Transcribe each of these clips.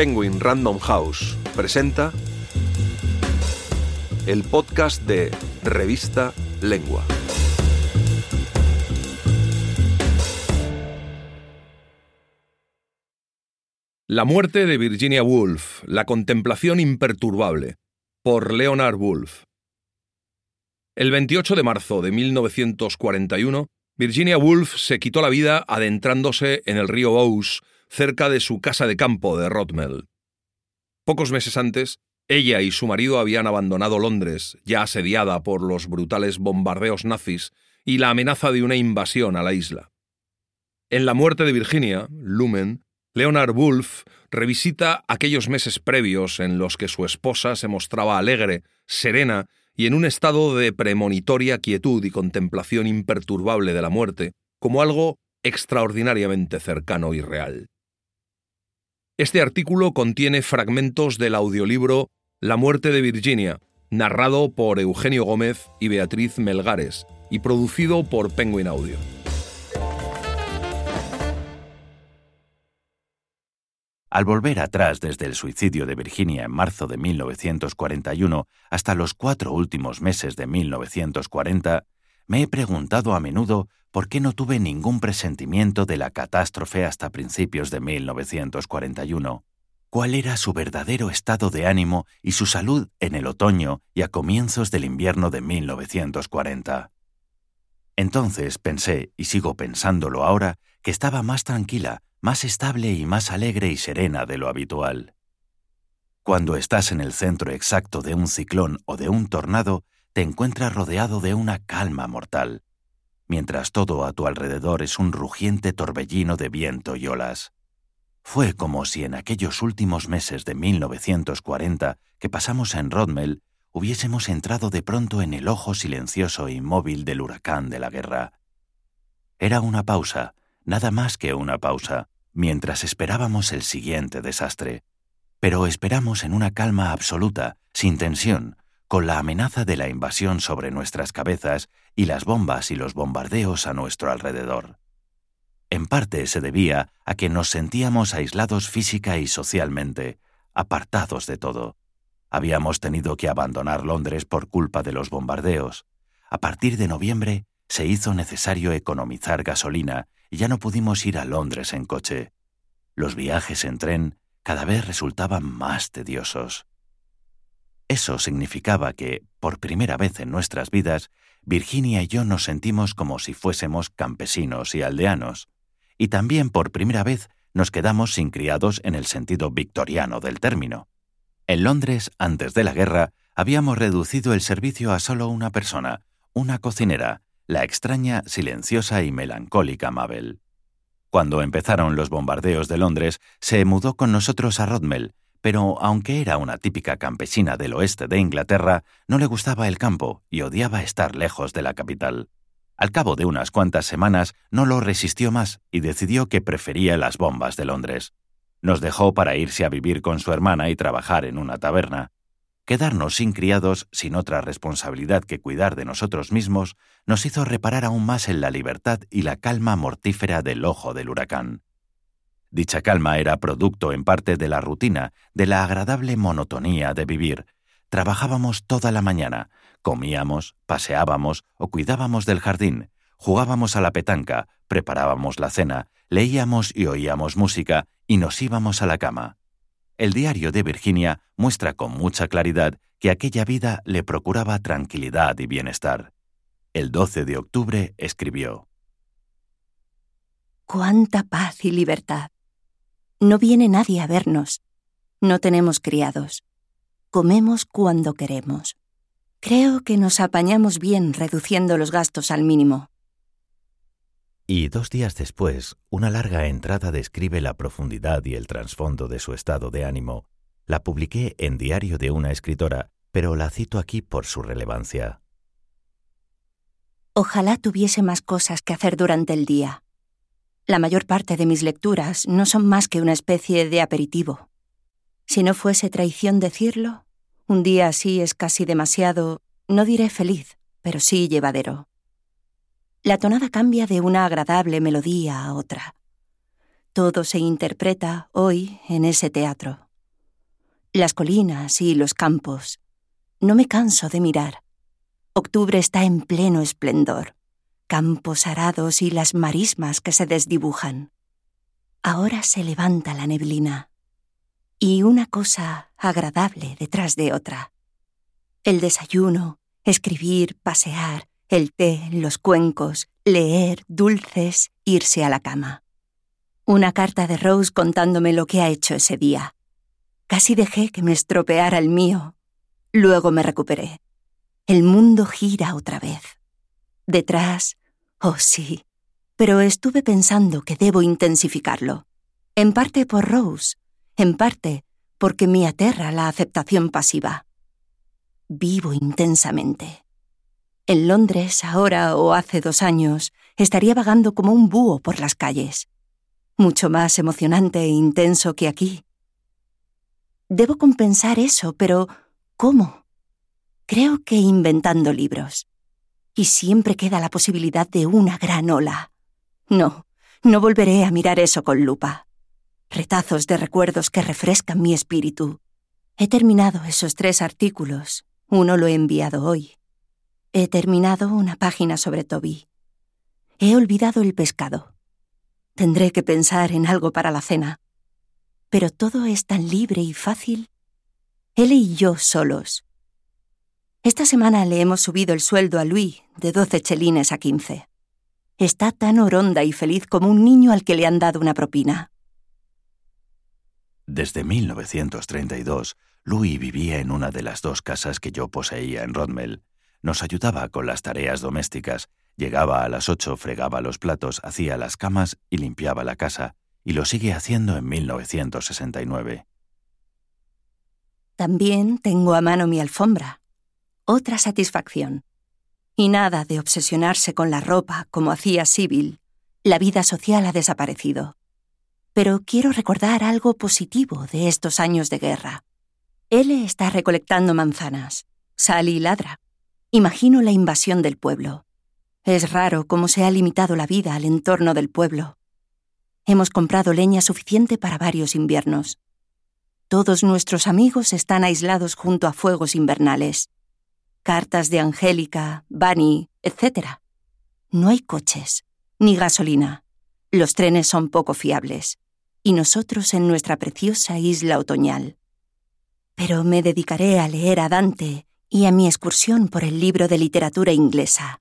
Penguin Random House presenta el podcast de Revista Lengua. La muerte de Virginia Woolf, la contemplación imperturbable, por Leonard Woolf. El 28 de marzo de 1941, Virginia Woolf se quitó la vida adentrándose en el río Ouse, cerca de su casa de campo de Rotmel. Pocos meses antes, ella y su marido habían abandonado Londres, ya asediada por los brutales bombardeos nazis y la amenaza de una invasión a la isla. En la muerte de Virginia, Lumen, Leonard Woolf revisita aquellos meses previos en los que su esposa se mostraba alegre, serena y en un estado de premonitoria quietud y contemplación imperturbable de la muerte, como algo extraordinariamente cercano y real. Este artículo contiene fragmentos del audiolibro La muerte de Virginia, narrado por Eugenio Gómez y Beatriz Melgares, y producido por Penguin Audio. Al volver atrás desde el suicidio de Virginia en marzo de 1941 hasta los cuatro últimos meses de 1940, me he preguntado a menudo por qué no tuve ningún presentimiento de la catástrofe hasta principios de 1941. ¿Cuál era su verdadero estado de ánimo y su salud en el otoño y a comienzos del invierno de 1940? Entonces pensé, y sigo pensándolo ahora, que estaba más tranquila, más estable y más alegre y serena de lo habitual. Cuando estás en el centro exacto de un ciclón o de un tornado, te encuentras rodeado de una calma mortal, mientras todo a tu alrededor es un rugiente torbellino de viento y olas. Fue como si en aquellos últimos meses de 1940 que pasamos en Rodmel hubiésemos entrado de pronto en el ojo silencioso e inmóvil del huracán de la guerra. Era una pausa, nada más que una pausa, mientras esperábamos el siguiente desastre. Pero esperamos en una calma absoluta, sin tensión, con la amenaza de la invasión sobre nuestras cabezas y las bombas y los bombardeos a nuestro alrededor. En parte se debía a que nos sentíamos aislados física y socialmente, apartados de todo. Habíamos tenido que abandonar Londres por culpa de los bombardeos. A partir de noviembre se hizo necesario economizar gasolina y ya no pudimos ir a Londres en coche. Los viajes en tren cada vez resultaban más tediosos. Eso significaba que, por primera vez en nuestras vidas, Virginia y yo nos sentimos como si fuésemos campesinos y aldeanos, y también por primera vez nos quedamos sin criados en el sentido victoriano del término. En Londres, antes de la guerra, habíamos reducido el servicio a solo una persona, una cocinera, la extraña, silenciosa y melancólica Mabel. Cuando empezaron los bombardeos de Londres, se mudó con nosotros a Rodmel, pero aunque era una típica campesina del oeste de Inglaterra, no le gustaba el campo y odiaba estar lejos de la capital. Al cabo de unas cuantas semanas no lo resistió más y decidió que prefería las bombas de Londres. Nos dejó para irse a vivir con su hermana y trabajar en una taberna. Quedarnos sin criados, sin otra responsabilidad que cuidar de nosotros mismos, nos hizo reparar aún más en la libertad y la calma mortífera del ojo del huracán. Dicha calma era producto en parte de la rutina, de la agradable monotonía de vivir. Trabajábamos toda la mañana, comíamos, paseábamos o cuidábamos del jardín, jugábamos a la petanca, preparábamos la cena, leíamos y oíamos música y nos íbamos a la cama. El diario de Virginia muestra con mucha claridad que aquella vida le procuraba tranquilidad y bienestar. El 12 de octubre escribió, ¡Cuánta paz y libertad! No viene nadie a vernos. No tenemos criados. Comemos cuando queremos. Creo que nos apañamos bien reduciendo los gastos al mínimo. Y dos días después, una larga entrada describe la profundidad y el trasfondo de su estado de ánimo. La publiqué en Diario de una escritora, pero la cito aquí por su relevancia. Ojalá tuviese más cosas que hacer durante el día. La mayor parte de mis lecturas no son más que una especie de aperitivo. Si no fuese traición decirlo, un día así es casi demasiado, no diré feliz, pero sí llevadero. La tonada cambia de una agradable melodía a otra. Todo se interpreta hoy en ese teatro. las colinas y los campos. No me canso de mirar. Octubre está en pleno esplendor, campos arados y las marismas que se desdibujan. Ahora se levanta la neblina y una cosa agradable detrás de otra. El desayuno, escribir, pasear, el té, los cuencos, leer, dulces, irse a la cama. Una carta de Rose contándome lo que ha hecho ese día. Casi dejé que me estropeara el mío. Luego me recuperé. El mundo gira otra vez. Detrás, oh sí, pero estuve pensando que debo intensificarlo. En parte por Rose, en parte porque me aterra la aceptación pasiva. Vivo intensamente. En Londres, ahora o hace dos años, estaría vagando como un búho por las calles. Mucho más emocionante e intenso que aquí. Debo compensar eso, pero ¿cómo? Creo que inventando libros. Y siempre queda la posibilidad de una gran ola. No, no volveré a mirar eso con lupa retazos de recuerdos que refrescan mi espíritu. He terminado esos tres artículos. Uno lo he enviado hoy. He terminado una página sobre Toby. He olvidado el pescado. Tendré que pensar en algo para la cena. Pero todo es tan libre y fácil. Él y yo solos. Esta semana le hemos subido el sueldo a Luis de 12 chelines a 15. Está tan oronda y feliz como un niño al que le han dado una propina. Desde 1932, Louis vivía en una de las dos casas que yo poseía en Rodmell. Nos ayudaba con las tareas domésticas, llegaba a las ocho, fregaba los platos, hacía las camas y limpiaba la casa, y lo sigue haciendo en 1969. También tengo a mano mi alfombra. Otra satisfacción. Y nada de obsesionarse con la ropa como hacía Sibyl. La vida social ha desaparecido pero quiero recordar algo positivo de estos años de guerra. Él está recolectando manzanas. Sally ladra. Imagino la invasión del pueblo. Es raro cómo se ha limitado la vida al entorno del pueblo. Hemos comprado leña suficiente para varios inviernos. Todos nuestros amigos están aislados junto a fuegos invernales. Cartas de Angélica, Bunny, etc. No hay coches, ni gasolina. Los trenes son poco fiables, y nosotros en nuestra preciosa isla otoñal. Pero me dedicaré a leer a Dante y a mi excursión por el libro de literatura inglesa.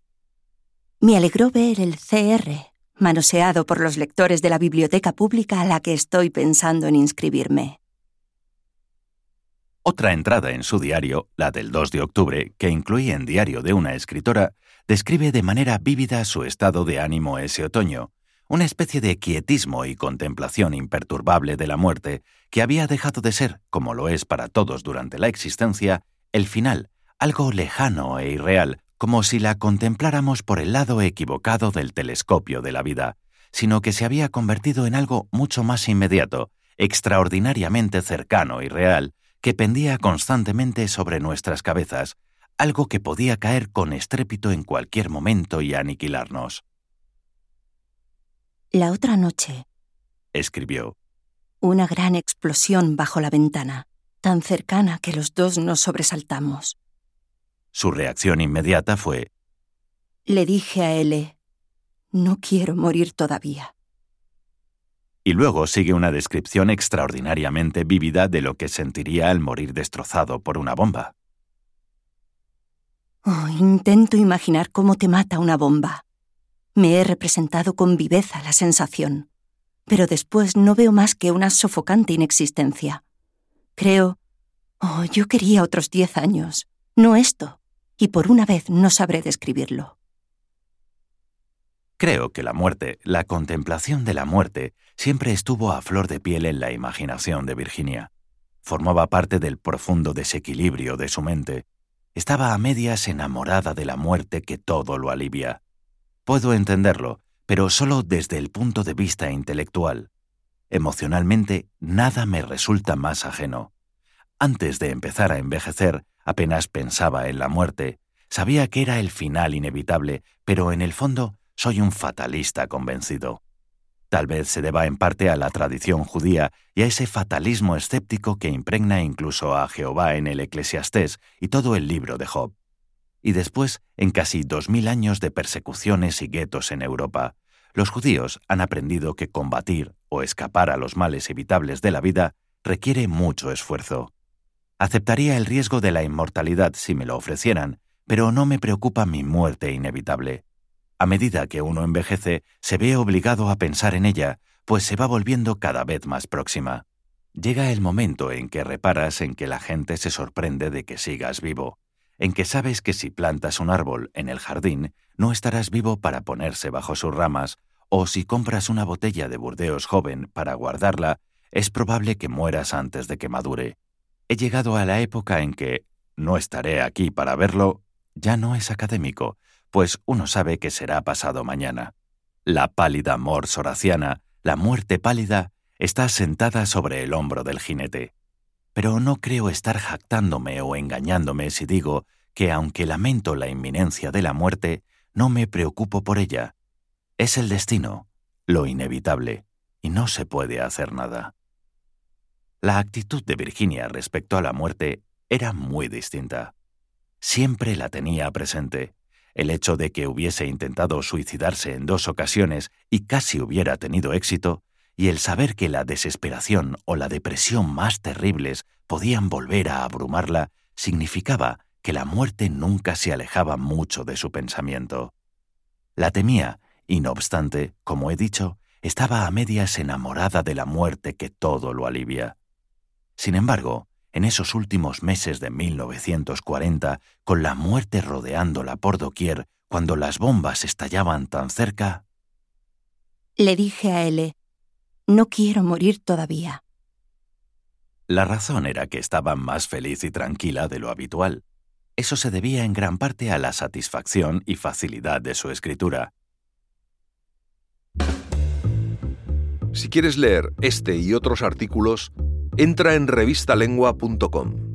Me alegró ver el CR, manoseado por los lectores de la biblioteca pública a la que estoy pensando en inscribirme. Otra entrada en su diario, la del 2 de octubre, que incluye en Diario de una escritora, describe de manera vívida su estado de ánimo ese otoño, una especie de quietismo y contemplación imperturbable de la muerte que había dejado de ser, como lo es para todos durante la existencia, el final, algo lejano e irreal, como si la contempláramos por el lado equivocado del telescopio de la vida, sino que se había convertido en algo mucho más inmediato, extraordinariamente cercano y real, que pendía constantemente sobre nuestras cabezas, algo que podía caer con estrépito en cualquier momento y aniquilarnos. La otra noche, escribió, una gran explosión bajo la ventana, tan cercana que los dos nos sobresaltamos. Su reacción inmediata fue, Le dije a L, no quiero morir todavía. Y luego sigue una descripción extraordinariamente vívida de lo que sentiría al morir destrozado por una bomba. Oh, intento imaginar cómo te mata una bomba. Me he representado con viveza la sensación, pero después no veo más que una sofocante inexistencia. Creo, oh, yo quería otros diez años, no esto, y por una vez no sabré describirlo. Creo que la muerte, la contemplación de la muerte, siempre estuvo a flor de piel en la imaginación de Virginia. Formaba parte del profundo desequilibrio de su mente. Estaba a medias enamorada de la muerte que todo lo alivia. Puedo entenderlo, pero solo desde el punto de vista intelectual. Emocionalmente, nada me resulta más ajeno. Antes de empezar a envejecer, apenas pensaba en la muerte. Sabía que era el final inevitable, pero en el fondo soy un fatalista convencido. Tal vez se deba en parte a la tradición judía y a ese fatalismo escéptico que impregna incluso a Jehová en el Eclesiastés y todo el libro de Job. Y después, en casi dos mil años de persecuciones y guetos en Europa, los judíos han aprendido que combatir o escapar a los males evitables de la vida requiere mucho esfuerzo. Aceptaría el riesgo de la inmortalidad si me lo ofrecieran, pero no me preocupa mi muerte inevitable. A medida que uno envejece, se ve obligado a pensar en ella, pues se va volviendo cada vez más próxima. Llega el momento en que reparas en que la gente se sorprende de que sigas vivo, en que sabes que si plantas un árbol en el jardín, no estarás vivo para ponerse bajo sus ramas, o si compras una botella de Burdeos joven para guardarla, es probable que mueras antes de que madure. He llegado a la época en que, no estaré aquí para verlo, ya no es académico, pues uno sabe que será pasado mañana. La pálida mors horaciana, la muerte pálida, está sentada sobre el hombro del jinete. Pero no creo estar jactándome o engañándome si digo que aunque lamento la inminencia de la muerte, no me preocupo por ella. Es el destino, lo inevitable, y no se puede hacer nada. La actitud de Virginia respecto a la muerte era muy distinta. Siempre la tenía presente, el hecho de que hubiese intentado suicidarse en dos ocasiones y casi hubiera tenido éxito, y el saber que la desesperación o la depresión más terribles podían volver a abrumarla, significaba que la muerte nunca se alejaba mucho de su pensamiento. La temía, y no obstante, como he dicho, estaba a medias enamorada de la muerte que todo lo alivia. Sin embargo, en esos últimos meses de 1940, con la muerte rodeándola por doquier, cuando las bombas estallaban tan cerca. Le dije a L, no quiero morir todavía. La razón era que estaba más feliz y tranquila de lo habitual. Eso se debía en gran parte a la satisfacción y facilidad de su escritura. Si quieres leer este y otros artículos, entra en revistalengua.com.